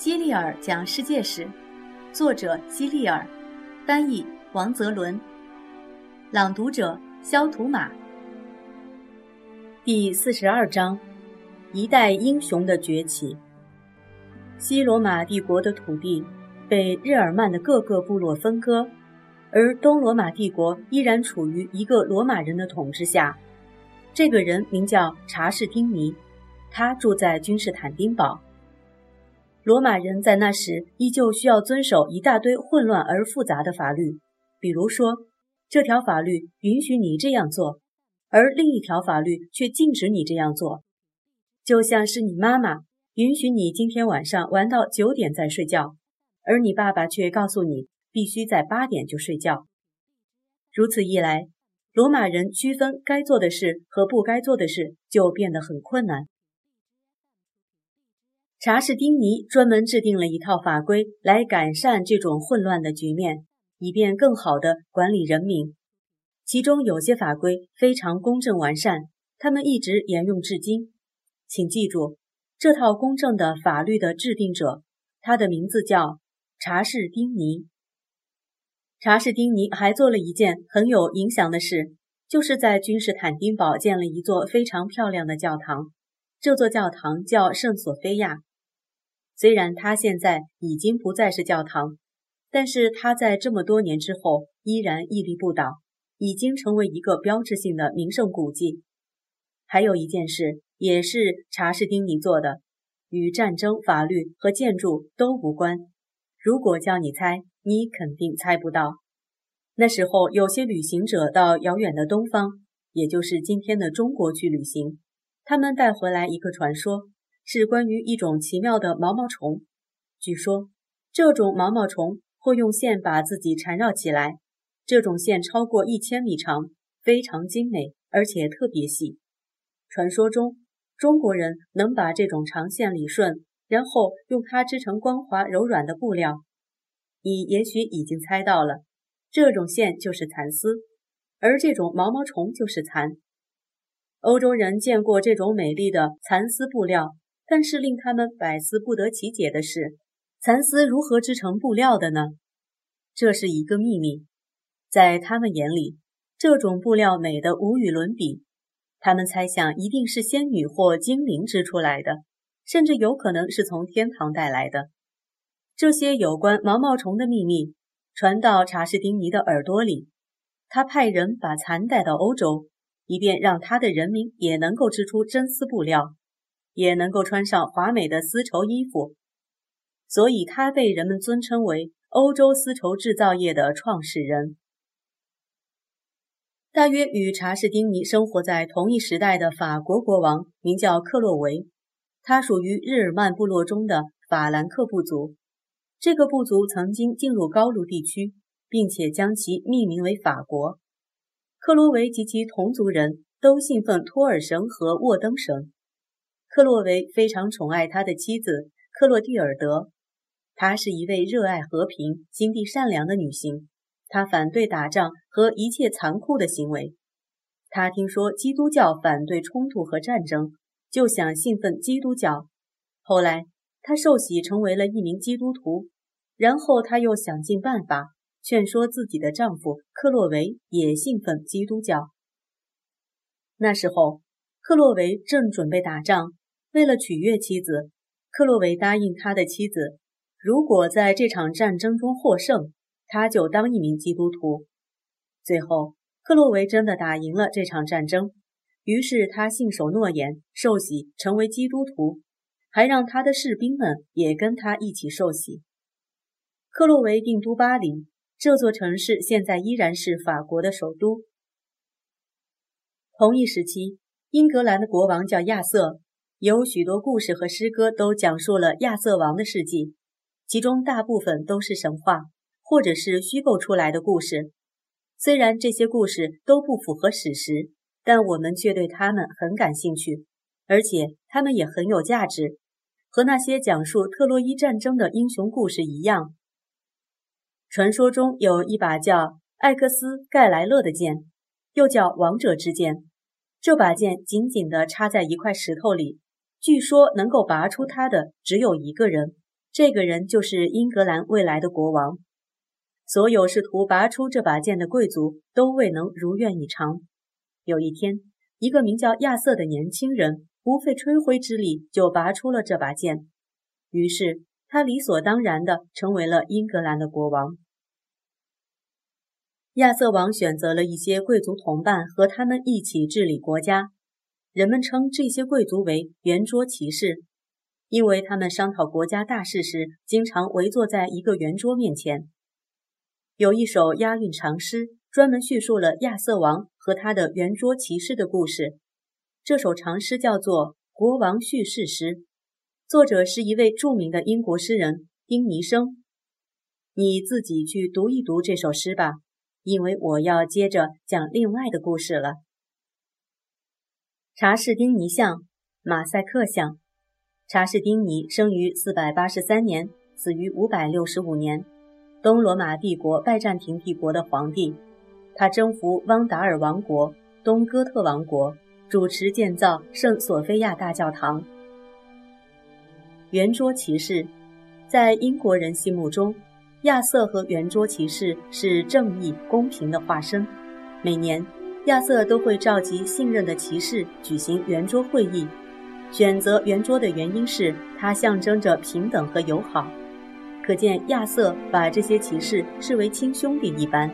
希利尔讲世界史，作者希利尔，翻译王泽伦，朗读者肖图马。第四十二章：一代英雄的崛起。西罗马帝国的土地被日耳曼的各个部落分割，而东罗马帝国依然处于一个罗马人的统治下。这个人名叫查士丁尼，他住在君士坦丁堡。罗马人在那时依旧需要遵守一大堆混乱而复杂的法律，比如说，这条法律允许你这样做，而另一条法律却禁止你这样做。就像是你妈妈允许你今天晚上玩到九点再睡觉，而你爸爸却告诉你必须在八点就睡觉。如此一来，罗马人区分该做的事和不该做的事就变得很困难。查士丁尼专门制定了一套法规来改善这种混乱的局面，以便更好地管理人民。其中有些法规非常公正完善，他们一直沿用至今。请记住，这套公正的法律的制定者，他的名字叫查士丁尼。查士丁尼还做了一件很有影响的事，就是在君士坦丁堡建了一座非常漂亮的教堂。这座教堂叫圣索菲亚。虽然它现在已经不再是教堂，但是它在这么多年之后依然屹立不倒，已经成为一个标志性的名胜古迹。还有一件事也是查士丁尼做的，与战争、法律和建筑都无关。如果叫你猜，你肯定猜不到。那时候有些旅行者到遥远的东方，也就是今天的中国去旅行，他们带回来一个传说。是关于一种奇妙的毛毛虫。据说，这种毛毛虫会用线把自己缠绕起来。这种线超过一千米长，非常精美，而且特别细。传说中，中国人能把这种长线理顺，然后用它织成光滑柔软的布料。你也许已经猜到了，这种线就是蚕丝，而这种毛毛虫就是蚕。欧洲人见过这种美丽的蚕丝布料。但是令他们百思不得其解的是，蚕丝如何织成布料的呢？这是一个秘密。在他们眼里，这种布料美得无与伦比。他们猜想一定是仙女或精灵织出来的，甚至有可能是从天堂带来的。这些有关毛毛虫的秘密传到查士丁尼的耳朵里，他派人把蚕带到欧洲，以便让他的人民也能够织出真丝布料。也能够穿上华美的丝绸衣服，所以他被人们尊称为欧洲丝绸制造业的创始人。大约与查士丁尼生活在同一时代的法国国王名叫克洛维，他属于日耳曼部落中的法兰克部族。这个部族曾经进入高卢地区，并且将其命名为法国。克洛维及其同族人都信奉托尔神和沃登神。克洛维非常宠爱他的妻子克洛蒂尔德，她是一位热爱和平、心地善良的女性。她反对打仗和一切残酷的行为。她听说基督教反对冲突和战争，就想信奉基督教。后来，她受洗成为了一名基督徒。然后，她又想尽办法劝说自己的丈夫克洛维也信奉基督教。那时候，克洛维正准备打仗。为了取悦妻子，克洛维答应他的妻子，如果在这场战争中获胜，他就当一名基督徒。最后，克洛维真的打赢了这场战争，于是他信守诺言，受洗成为基督徒，还让他的士兵们也跟他一起受洗。克洛维定都巴黎，这座城市现在依然是法国的首都。同一时期，英格兰的国王叫亚瑟。有许多故事和诗歌都讲述了亚瑟王的事迹，其中大部分都是神话或者是虚构出来的故事。虽然这些故事都不符合史实，但我们却对他们很感兴趣，而且他们也很有价值，和那些讲述特洛伊战争的英雄故事一样。传说中有一把叫艾克斯盖莱勒的剑，又叫王者之剑，这把剑紧紧地插在一块石头里。据说能够拔出它的只有一个人，这个人就是英格兰未来的国王。所有试图拔出这把剑的贵族都未能如愿以偿。有一天，一个名叫亚瑟的年轻人不费吹灰之力就拔出了这把剑，于是他理所当然地成为了英格兰的国王。亚瑟王选择了一些贵族同伴和他们一起治理国家，人们称这些贵族为圆桌骑士，因为他们商讨国家大事时经常围坐在一个圆桌面前。有一首押韵长诗，专门叙述了亚瑟王和他的圆桌骑士的故事。这首长诗叫做《国王叙事诗》，作者是一位著名的英国诗人丁尼生。你自己去读一读这首诗吧，因为我要接着讲另外的故事了。查士丁尼像，马赛克像。查士丁尼生于四百八十三年，死于五百六十五年。东罗马帝国拜占庭帝国的皇帝，他征服汪达尔王国、东哥特王国，主持建造圣索菲亚大教堂。圆桌骑士，在英国人心目中，亚瑟和圆桌骑士是正义公平的化身。每年，亚瑟都会召集信任的骑士举行圆桌会议。选择圆桌的原因是，它象征着平等和友好。可见亚瑟把这些骑士视为亲兄弟一般。